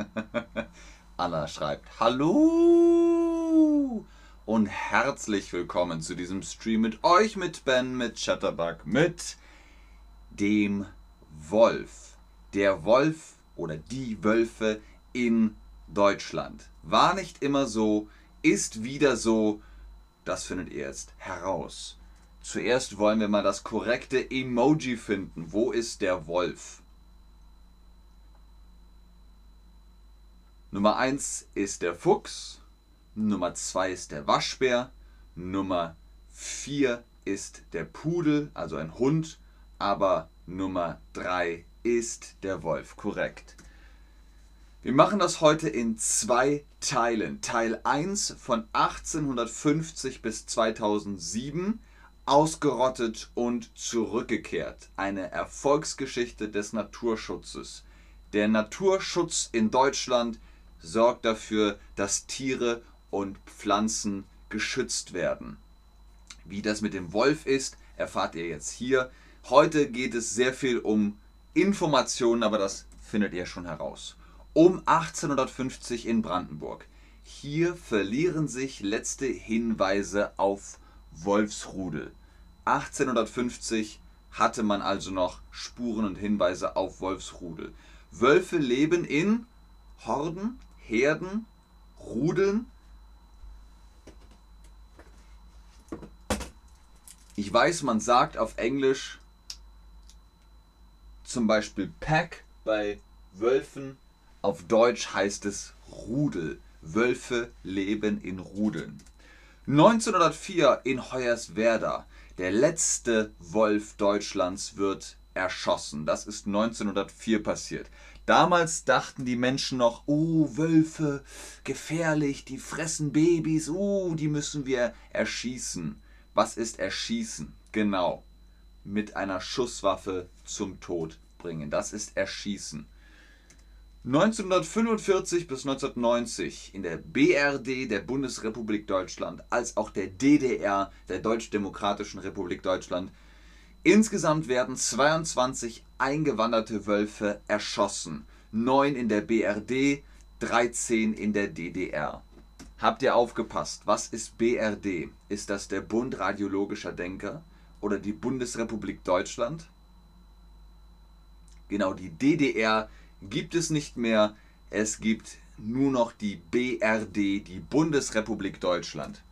Anna schreibt Hallo und herzlich willkommen zu diesem Stream mit euch, mit Ben, mit Chatterbug, mit dem Wolf. Der Wolf oder die Wölfe in Deutschland. War nicht immer so, ist wieder so. Das findet ihr jetzt heraus. Zuerst wollen wir mal das korrekte Emoji finden. Wo ist der Wolf? Nummer 1 ist der Fuchs, Nummer 2 ist der Waschbär, Nummer 4 ist der Pudel, also ein Hund, aber Nummer 3 ist der Wolf, korrekt. Wir machen das heute in zwei Teilen. Teil 1 von 1850 bis 2007, ausgerottet und zurückgekehrt. Eine Erfolgsgeschichte des Naturschutzes. Der Naturschutz in Deutschland sorgt dafür, dass Tiere und Pflanzen geschützt werden. Wie das mit dem Wolf ist, erfahrt ihr jetzt hier. Heute geht es sehr viel um Informationen, aber das findet ihr schon heraus. Um 1850 in Brandenburg. Hier verlieren sich letzte Hinweise auf Wolfsrudel. 1850 hatte man also noch Spuren und Hinweise auf Wolfsrudel. Wölfe leben in Horden, Herden, Rudeln. Ich weiß, man sagt auf Englisch zum Beispiel Pack bei Wölfen. Auf Deutsch heißt es Rudel. Wölfe leben in Rudeln. 1904 in Hoyerswerda. Der letzte Wolf Deutschlands wird erschossen. Das ist 1904 passiert. Damals dachten die Menschen noch, oh, Wölfe, gefährlich, die fressen Babys, oh, die müssen wir erschießen. Was ist erschießen? Genau, mit einer Schusswaffe zum Tod bringen. Das ist erschießen. 1945 bis 1990 in der BRD der Bundesrepublik Deutschland als auch der DDR der Deutsch-Demokratischen Republik Deutschland Insgesamt werden 22 eingewanderte Wölfe erschossen, 9 in der BRD, 13 in der DDR. Habt ihr aufgepasst? Was ist BRD? Ist das der Bund Radiologischer Denker oder die Bundesrepublik Deutschland? Genau, die DDR gibt es nicht mehr. Es gibt nur noch die BRD, die Bundesrepublik Deutschland.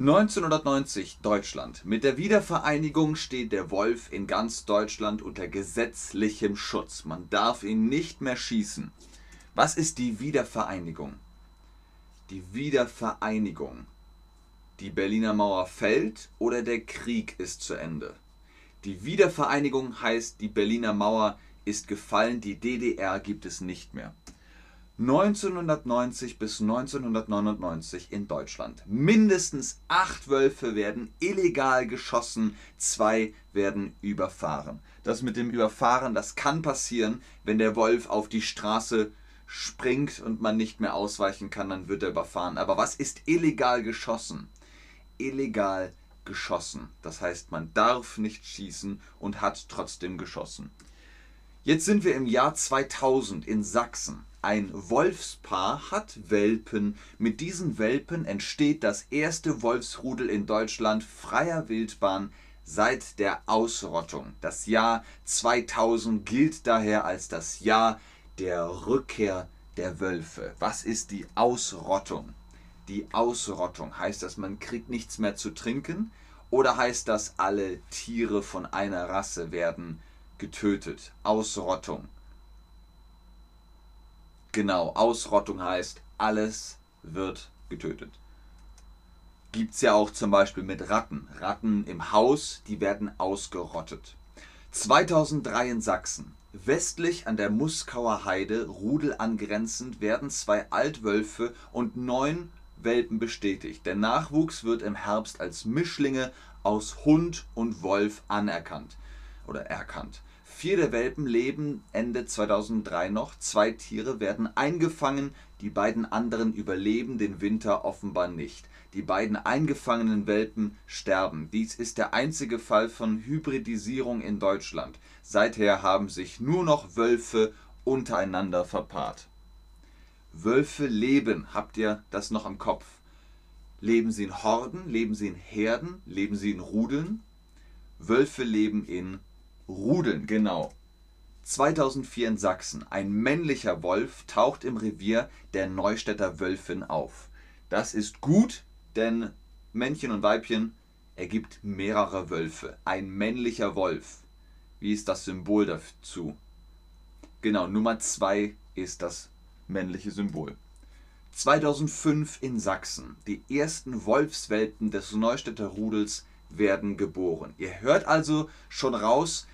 1990 Deutschland. Mit der Wiedervereinigung steht der Wolf in ganz Deutschland unter gesetzlichem Schutz. Man darf ihn nicht mehr schießen. Was ist die Wiedervereinigung? Die Wiedervereinigung. Die Berliner Mauer fällt oder der Krieg ist zu Ende. Die Wiedervereinigung heißt, die Berliner Mauer ist gefallen, die DDR gibt es nicht mehr. 1990 bis 1999 in Deutschland. Mindestens acht Wölfe werden illegal geschossen, zwei werden überfahren. Das mit dem Überfahren, das kann passieren, wenn der Wolf auf die Straße springt und man nicht mehr ausweichen kann, dann wird er überfahren. Aber was ist illegal geschossen? Illegal geschossen. Das heißt, man darf nicht schießen und hat trotzdem geschossen. Jetzt sind wir im Jahr 2000 in Sachsen. Ein Wolfspaar hat Welpen. Mit diesen Welpen entsteht das erste Wolfsrudel in Deutschland freier Wildbahn seit der Ausrottung. Das Jahr 2000 gilt daher als das Jahr der Rückkehr der Wölfe. Was ist die Ausrottung? Die Ausrottung heißt das, man kriegt nichts mehr zu trinken oder heißt das, alle Tiere von einer Rasse werden getötet? Ausrottung. Genau, Ausrottung heißt, alles wird getötet. Gibt es ja auch zum Beispiel mit Ratten. Ratten im Haus, die werden ausgerottet. 2003 in Sachsen. Westlich an der Muskauer Heide, Rudel angrenzend, werden zwei Altwölfe und neun Welpen bestätigt. Der Nachwuchs wird im Herbst als Mischlinge aus Hund und Wolf anerkannt oder erkannt. Vier der Welpen leben Ende 2003 noch, zwei Tiere werden eingefangen, die beiden anderen überleben den Winter offenbar nicht. Die beiden eingefangenen Welpen sterben. Dies ist der einzige Fall von Hybridisierung in Deutschland. Seither haben sich nur noch Wölfe untereinander verpaart. Wölfe leben. Habt ihr das noch im Kopf? Leben sie in Horden? Leben sie in Herden? Leben sie in Rudeln? Wölfe leben in Rudeln, genau. 2004 in Sachsen. Ein männlicher Wolf taucht im Revier der Neustädter Wölfin auf. Das ist gut, denn Männchen und Weibchen ergibt mehrere Wölfe. Ein männlicher Wolf. Wie ist das Symbol dazu? Genau, Nummer 2 ist das männliche Symbol. 2005 in Sachsen. Die ersten Wolfswelpen des Neustädter Rudels werden geboren. Ihr hört also schon raus,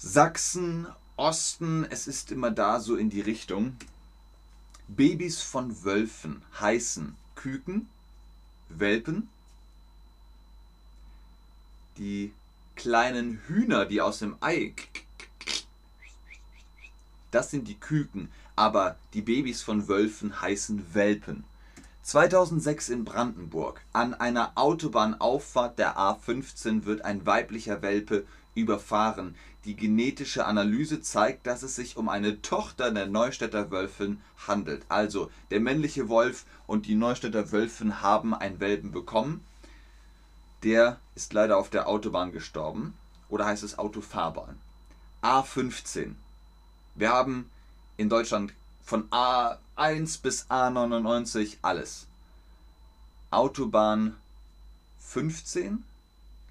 Sachsen, Osten, es ist immer da so in die Richtung. Babys von Wölfen heißen Küken, Welpen, die kleinen Hühner, die aus dem Ei, das sind die Küken, aber die Babys von Wölfen heißen Welpen. 2006 in Brandenburg. An einer Autobahnauffahrt der A15 wird ein weiblicher Welpe überfahren. Die genetische Analyse zeigt, dass es sich um eine Tochter der Neustädter Wölfin handelt. Also der männliche Wolf und die Neustädter Wölfin haben einen Welpen bekommen. Der ist leider auf der Autobahn gestorben. Oder heißt es Autofahrbahn? A15. Wir haben in Deutschland von A1 bis A99 alles. Autobahn 15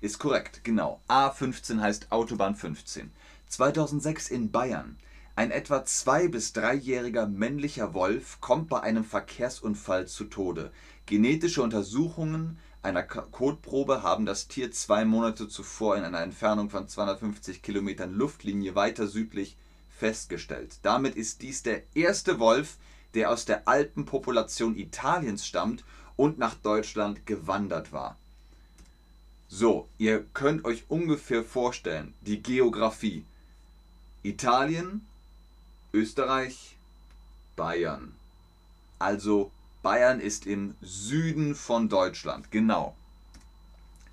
ist korrekt, genau. A15 heißt Autobahn 15. 2006 in Bayern. Ein etwa zwei- bis dreijähriger männlicher Wolf kommt bei einem Verkehrsunfall zu Tode. Genetische Untersuchungen einer Kotprobe haben das Tier zwei Monate zuvor in einer Entfernung von 250 Kilometern Luftlinie weiter südlich festgestellt. Damit ist dies der erste Wolf, der aus der Alpenpopulation Italiens stammt und nach Deutschland gewandert war. So, ihr könnt euch ungefähr vorstellen, die Geografie. Italien, Österreich, Bayern. Also Bayern ist im Süden von Deutschland, genau.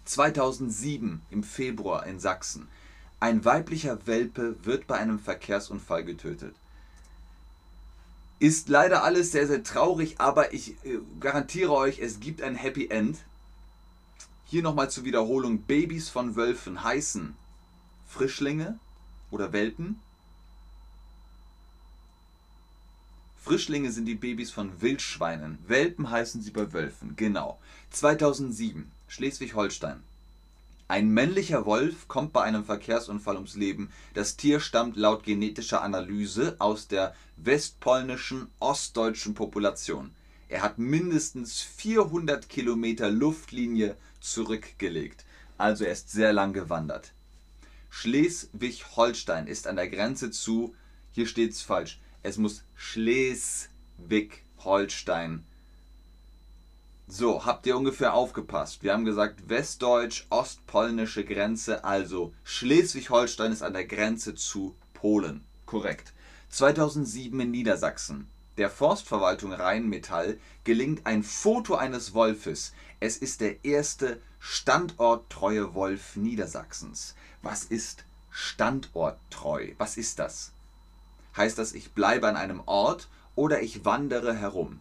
2007 im Februar in Sachsen ein weiblicher Welpe wird bei einem Verkehrsunfall getötet. Ist leider alles sehr, sehr traurig, aber ich äh, garantiere euch, es gibt ein Happy End. Hier nochmal zur Wiederholung. Babys von Wölfen heißen Frischlinge oder Welpen. Frischlinge sind die Babys von Wildschweinen. Welpen heißen sie bei Wölfen. Genau. 2007. Schleswig-Holstein. Ein männlicher Wolf kommt bei einem Verkehrsunfall ums Leben. Das Tier stammt laut genetischer Analyse aus der westpolnischen ostdeutschen Population. Er hat mindestens 400 Kilometer Luftlinie zurückgelegt. Also er ist sehr lang gewandert. Schleswig-Holstein ist an der Grenze zu, hier steht es falsch, es muss Schleswig-Holstein so, habt ihr ungefähr aufgepasst? Wir haben gesagt westdeutsch, ostpolnische Grenze, also Schleswig-Holstein ist an der Grenze zu Polen. Korrekt. 2007 in Niedersachsen. Der Forstverwaltung Rheinmetall gelingt ein Foto eines Wolfes. Es ist der erste standorttreue Wolf Niedersachsens. Was ist standorttreu? Was ist das? Heißt das, ich bleibe an einem Ort oder ich wandere herum?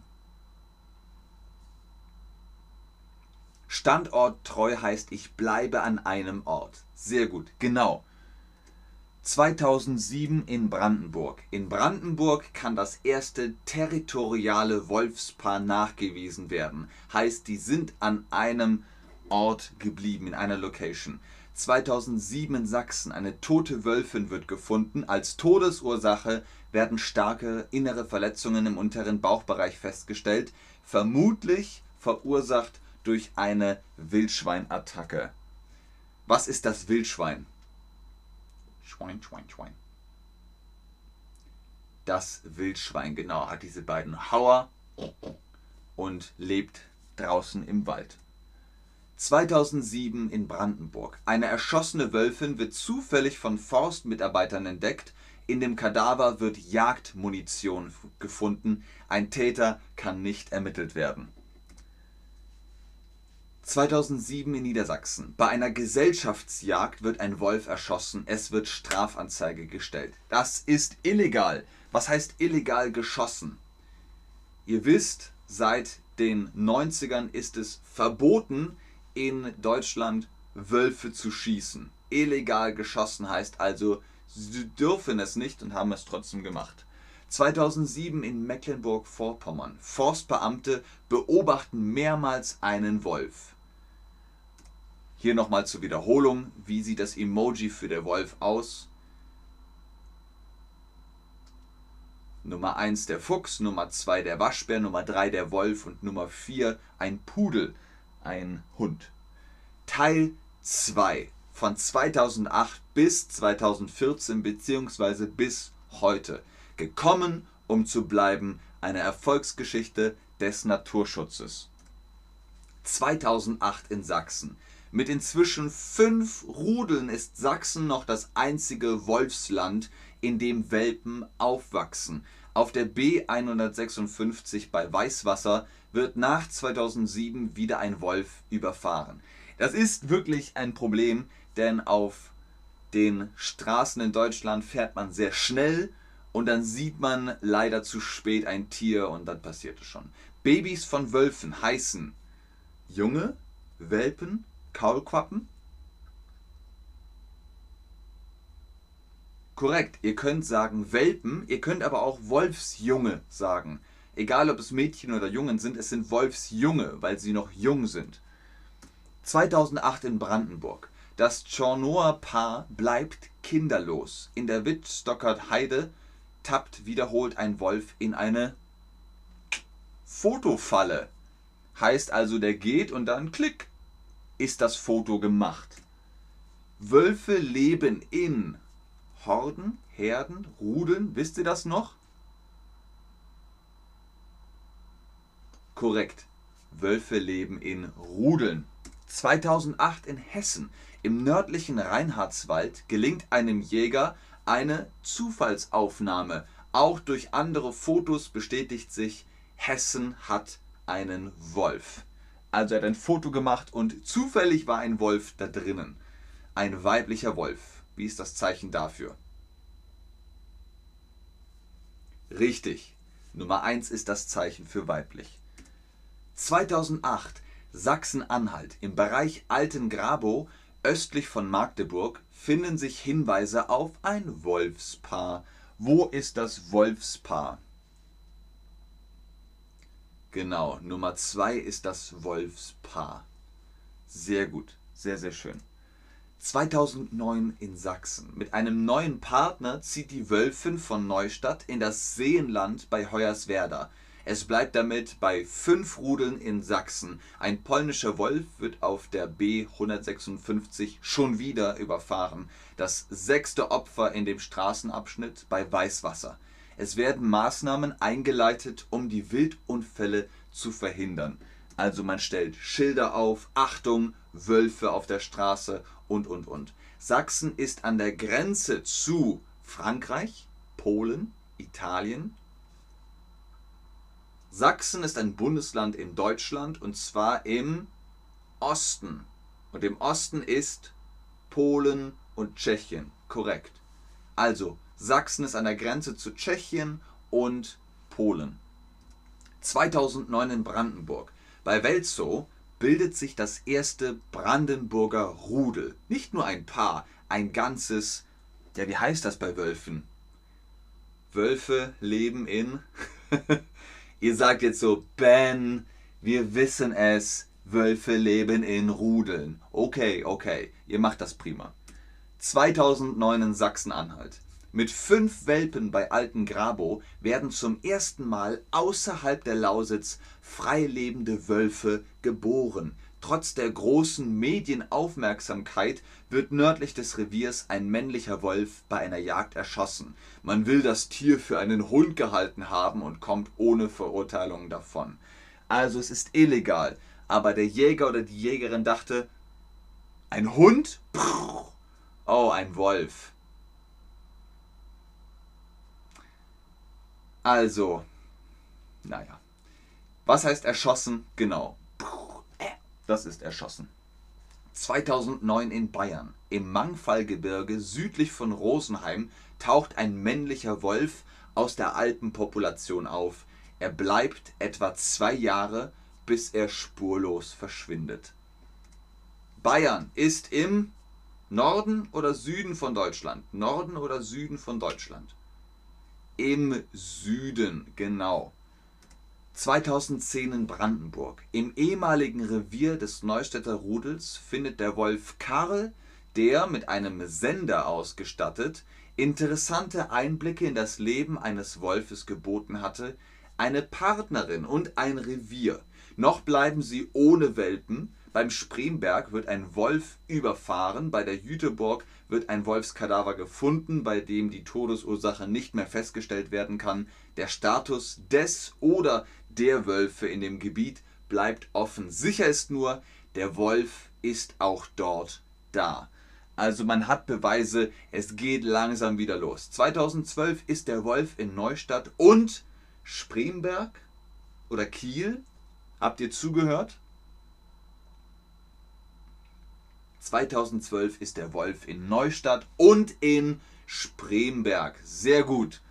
Standorttreu heißt, ich bleibe an einem Ort. Sehr gut, genau. 2007 in Brandenburg. In Brandenburg kann das erste territoriale Wolfspaar nachgewiesen werden. Heißt, die sind an einem Ort geblieben, in einer Location. 2007 in Sachsen. Eine tote Wölfin wird gefunden. Als Todesursache werden starke innere Verletzungen im unteren Bauchbereich festgestellt. Vermutlich verursacht durch eine Wildschweinattacke. Was ist das Wildschwein? Schwein, Schwein, Schwein. Das Wildschwein, genau, hat diese beiden Hauer und lebt draußen im Wald. 2007 in Brandenburg. Eine erschossene Wölfin wird zufällig von Forstmitarbeitern entdeckt. In dem Kadaver wird Jagdmunition gefunden. Ein Täter kann nicht ermittelt werden. 2007 in Niedersachsen. Bei einer Gesellschaftsjagd wird ein Wolf erschossen. Es wird Strafanzeige gestellt. Das ist illegal. Was heißt illegal geschossen? Ihr wisst, seit den 90ern ist es verboten, in Deutschland Wölfe zu schießen. Illegal geschossen heißt also, sie dürfen es nicht und haben es trotzdem gemacht. 2007 in Mecklenburg-Vorpommern. Forstbeamte beobachten mehrmals einen Wolf. Hier nochmal zur Wiederholung. Wie sieht das Emoji für der Wolf aus? Nummer 1 der Fuchs, Nummer 2 der Waschbär, Nummer 3 der Wolf und Nummer 4 ein Pudel, ein Hund. Teil 2 von 2008 bis 2014 bzw. bis heute. Gekommen, um zu bleiben, eine Erfolgsgeschichte des Naturschutzes. 2008 in Sachsen. Mit inzwischen fünf Rudeln ist Sachsen noch das einzige Wolfsland, in dem Welpen aufwachsen. Auf der B156 bei Weißwasser wird nach 2007 wieder ein Wolf überfahren. Das ist wirklich ein Problem, denn auf den Straßen in Deutschland fährt man sehr schnell und dann sieht man leider zu spät ein Tier und dann passiert es schon. Babys von Wölfen heißen Junge, Welpen, Kaulquappen. Korrekt, ihr könnt sagen Welpen, ihr könnt aber auch Wolfsjunge sagen. Egal ob es Mädchen oder Jungen sind, es sind Wolfsjunge, weil sie noch jung sind. 2008 in Brandenburg. Das Chornoer-Paar bleibt kinderlos. In der Wittstockert Heide tappt wiederholt ein Wolf in eine Fotofalle. Heißt also, der geht und dann klick, ist das Foto gemacht. Wölfe leben in Horden, Herden, Rudeln. Wisst ihr das noch? Korrekt. Wölfe leben in Rudeln. 2008 in Hessen, im nördlichen Reinhardswald, gelingt einem Jäger eine Zufallsaufnahme. Auch durch andere Fotos bestätigt sich, Hessen hat einen Wolf. Also er hat ein Foto gemacht und zufällig war ein Wolf da drinnen. Ein weiblicher Wolf. Wie ist das Zeichen dafür? Richtig. Nummer 1 ist das Zeichen für weiblich. 2008 Sachsen-Anhalt. Im Bereich Altengrabow östlich von Magdeburg finden sich Hinweise auf ein Wolfspaar. Wo ist das Wolfspaar? Genau, Nummer 2 ist das Wolfspaar. Sehr gut, sehr, sehr schön. 2009 in Sachsen. Mit einem neuen Partner zieht die Wölfin von Neustadt in das Seenland bei Hoyerswerda. Es bleibt damit bei fünf Rudeln in Sachsen. Ein polnischer Wolf wird auf der B156 schon wieder überfahren. Das sechste Opfer in dem Straßenabschnitt bei Weißwasser. Es werden Maßnahmen eingeleitet, um die Wildunfälle zu verhindern. Also man stellt Schilder auf, Achtung, Wölfe auf der Straße und, und, und. Sachsen ist an der Grenze zu Frankreich, Polen, Italien, Sachsen ist ein Bundesland in Deutschland und zwar im Osten. Und im Osten ist Polen und Tschechien. Korrekt. Also, Sachsen ist an der Grenze zu Tschechien und Polen. 2009 in Brandenburg. Bei Welzow bildet sich das erste Brandenburger Rudel. Nicht nur ein Paar, ein ganzes. Ja, wie heißt das bei Wölfen? Wölfe leben in. Ihr sagt jetzt so, Ben, wir wissen es, Wölfe leben in Rudeln. Okay, okay, ihr macht das prima. 2009 in Sachsen-Anhalt. Mit fünf Welpen bei Alten Grabow werden zum ersten Mal außerhalb der Lausitz freilebende Wölfe geboren. Trotz der großen Medienaufmerksamkeit wird nördlich des Reviers ein männlicher Wolf bei einer Jagd erschossen. Man will das Tier für einen Hund gehalten haben und kommt ohne Verurteilung davon. Also es ist illegal. Aber der Jäger oder die Jägerin dachte, ein Hund? Oh, ein Wolf. Also, naja. Was heißt erschossen? Genau. Das ist erschossen. 2009 in Bayern. Im Mangfallgebirge südlich von Rosenheim taucht ein männlicher Wolf aus der Alpenpopulation auf. Er bleibt etwa zwei Jahre, bis er spurlos verschwindet. Bayern ist im Norden oder Süden von Deutschland? Norden oder Süden von Deutschland? Im Süden, genau. 2010 in Brandenburg. Im ehemaligen Revier des Neustädter Rudels findet der Wolf Karl, der mit einem Sender ausgestattet interessante Einblicke in das Leben eines Wolfes geboten hatte, eine Partnerin und ein Revier. Noch bleiben sie ohne Welpen. Beim Spremberg wird ein Wolf überfahren, bei der Jüteburg wird ein Wolfskadaver gefunden, bei dem die Todesursache nicht mehr festgestellt werden kann. Der Status des oder der Wölfe in dem Gebiet bleibt offen. Sicher ist nur, der Wolf ist auch dort da. Also man hat Beweise, es geht langsam wieder los. 2012 ist der Wolf in Neustadt und Spremberg oder Kiel. Habt ihr zugehört? 2012 ist der Wolf in Neustadt und in Spremberg. Sehr gut.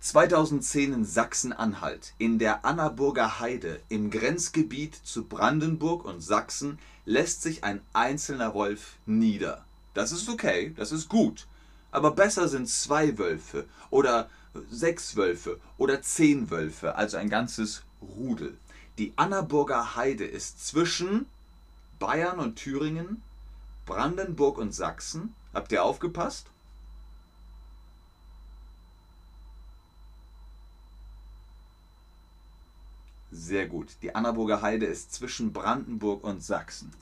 2010 in Sachsen-Anhalt, in der Annaburger Heide im Grenzgebiet zu Brandenburg und Sachsen, lässt sich ein einzelner Wolf nieder. Das ist okay, das ist gut. Aber besser sind zwei Wölfe oder sechs Wölfe oder zehn Wölfe, also ein ganzes Rudel. Die Annaburger Heide ist zwischen Bayern und Thüringen, Brandenburg und Sachsen. Habt ihr aufgepasst? Sehr gut. Die Annaburger Heide ist zwischen Brandenburg und Sachsen.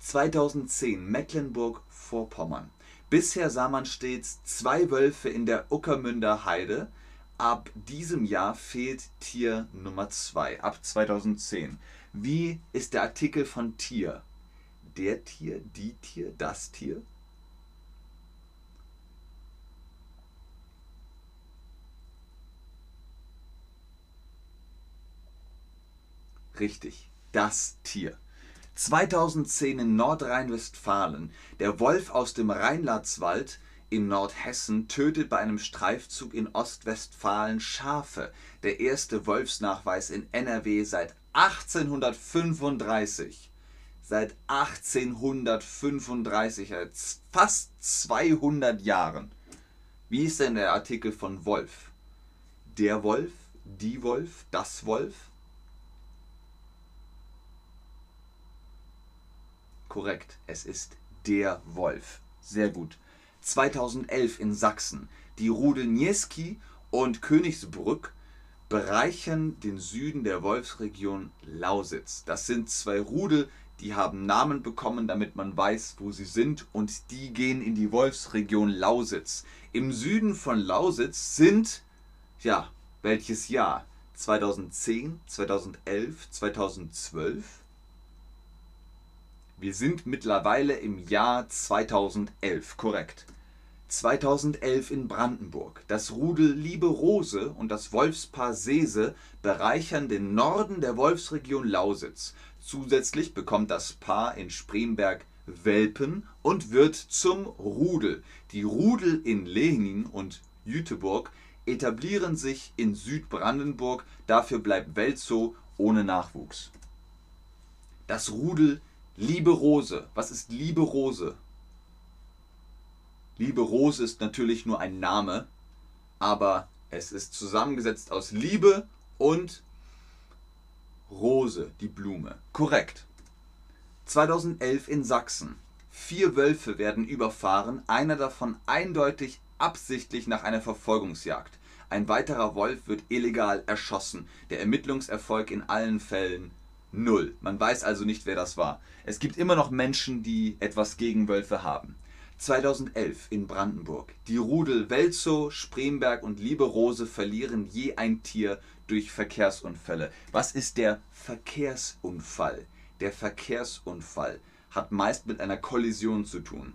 2010 Mecklenburg-Vorpommern. Bisher sah man stets zwei Wölfe in der Uckermünder Heide. Ab diesem Jahr fehlt Tier Nummer 2, ab 2010. Wie ist der Artikel von Tier? Der Tier, die Tier, das Tier? Richtig, das Tier. 2010 in Nordrhein-Westfalen. Der Wolf aus dem Rheinlandswald in Nordhessen tötet bei einem Streifzug in Ostwestfalen Schafe. Der erste Wolfsnachweis in NRW seit 1835. Seit 1835, seit fast 200 Jahren. Wie ist denn der Artikel von Wolf? Der Wolf, die Wolf, das Wolf? Korrekt, es ist der Wolf. Sehr gut. 2011 in Sachsen. Die Rudel Nieski und Königsbrück bereichern den Süden der Wolfsregion Lausitz. Das sind zwei Rudel, die haben Namen bekommen, damit man weiß, wo sie sind und die gehen in die Wolfsregion Lausitz. Im Süden von Lausitz sind, ja, welches Jahr? 2010, 2011, 2012? Wir sind mittlerweile im Jahr 2011, korrekt. 2011 in Brandenburg. Das Rudel Liebe Rose und das Wolfspaar Sese bereichern den Norden der Wolfsregion Lausitz. Zusätzlich bekommt das Paar in Spremberg Welpen und wird zum Rudel. Die Rudel in Lenin und Jüteburg etablieren sich in Südbrandenburg, dafür bleibt Welzow ohne Nachwuchs. Das Rudel Liebe Rose. Was ist Liebe Rose? Liebe Rose ist natürlich nur ein Name, aber es ist zusammengesetzt aus Liebe und Rose, die Blume. Korrekt. 2011 in Sachsen. Vier Wölfe werden überfahren, einer davon eindeutig absichtlich nach einer Verfolgungsjagd. Ein weiterer Wolf wird illegal erschossen. Der Ermittlungserfolg in allen Fällen Null. Man weiß also nicht, wer das war. Es gibt immer noch Menschen, die etwas gegen Wölfe haben. 2011 in Brandenburg. Die Rudel Welzow, Spremberg und Liebe Rose verlieren je ein Tier durch Verkehrsunfälle. Was ist der Verkehrsunfall? Der Verkehrsunfall hat meist mit einer Kollision zu tun.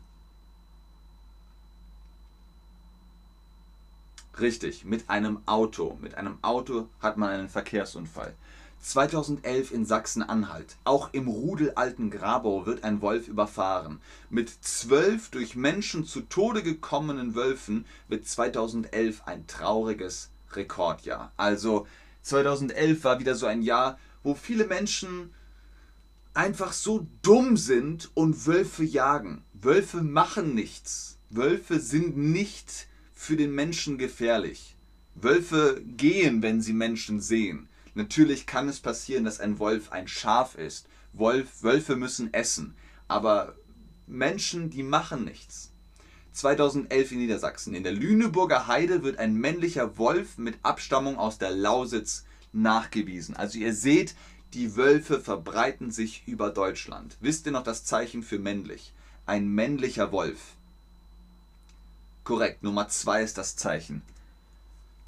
Richtig, mit einem Auto. Mit einem Auto hat man einen Verkehrsunfall. 2011 in Sachsen-Anhalt. Auch im Rudel Alten Grabau wird ein Wolf überfahren. Mit zwölf durch Menschen zu Tode gekommenen Wölfen wird 2011 ein trauriges Rekordjahr. Also 2011 war wieder so ein Jahr, wo viele Menschen einfach so dumm sind und Wölfe jagen. Wölfe machen nichts. Wölfe sind nicht für den Menschen gefährlich. Wölfe gehen, wenn sie Menschen sehen. Natürlich kann es passieren, dass ein Wolf ein Schaf ist. Wolf, Wölfe müssen essen. Aber Menschen, die machen nichts. 2011 in Niedersachsen. In der Lüneburger Heide wird ein männlicher Wolf mit Abstammung aus der Lausitz nachgewiesen. Also ihr seht, die Wölfe verbreiten sich über Deutschland. Wisst ihr noch das Zeichen für männlich? Ein männlicher Wolf. Korrekt, Nummer 2 ist das Zeichen.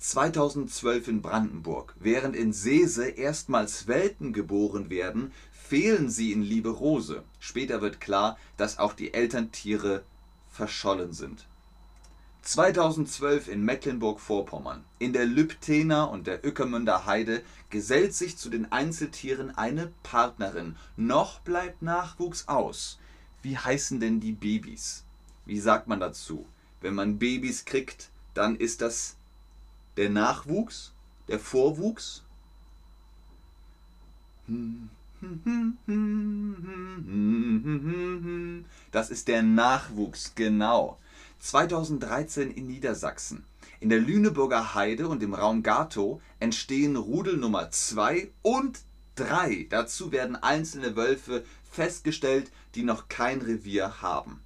2012 in Brandenburg. Während in Sese erstmals Welten geboren werden, fehlen sie in Liebe Rose. Später wird klar, dass auch die Elterntiere verschollen sind. 2012 in Mecklenburg-Vorpommern. In der Lübtener und der Ückermünder Heide gesellt sich zu den Einzeltieren eine Partnerin. Noch bleibt Nachwuchs aus. Wie heißen denn die Babys? Wie sagt man dazu? Wenn man Babys kriegt, dann ist das der Nachwuchs, der Vorwuchs. Das ist der Nachwuchs, genau. 2013 in Niedersachsen. In der Lüneburger Heide und im Raum Gatow entstehen Rudel Nummer 2 und 3. Dazu werden einzelne Wölfe festgestellt, die noch kein Revier haben.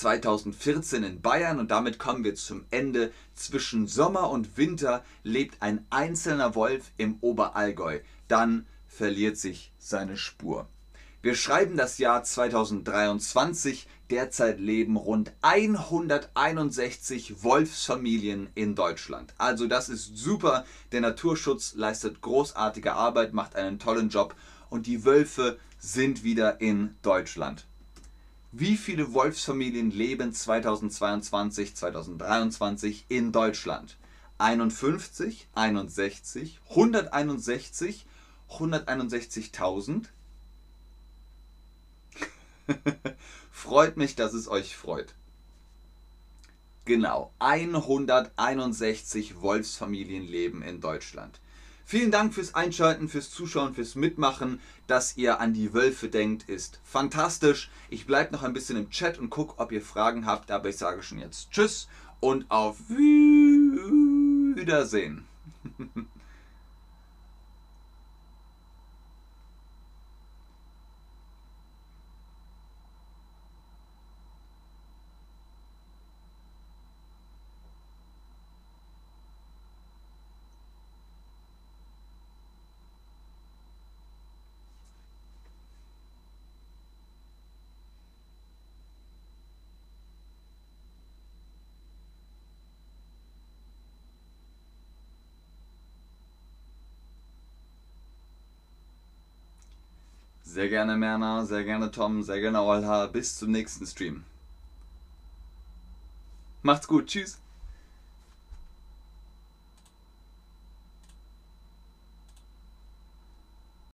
2014 in Bayern und damit kommen wir zum Ende. Zwischen Sommer und Winter lebt ein einzelner Wolf im Oberallgäu. Dann verliert sich seine Spur. Wir schreiben das Jahr 2023. Derzeit leben rund 161 Wolfsfamilien in Deutschland. Also das ist super. Der Naturschutz leistet großartige Arbeit, macht einen tollen Job und die Wölfe sind wieder in Deutschland. Wie viele Wolfsfamilien leben 2022, 2023 in Deutschland? 51, 61, 161, 161.000? freut mich, dass es euch freut. Genau, 161 Wolfsfamilien leben in Deutschland. Vielen Dank fürs Einschalten, fürs Zuschauen, fürs Mitmachen. Dass ihr an die Wölfe denkt, ist fantastisch. Ich bleibe noch ein bisschen im Chat und gucke, ob ihr Fragen habt. Aber ich sage schon jetzt Tschüss und auf Wiedersehen. Sehr gerne Merna, sehr gerne Tom, sehr gerne Olha. Bis zum nächsten Stream. Macht's gut, tschüss.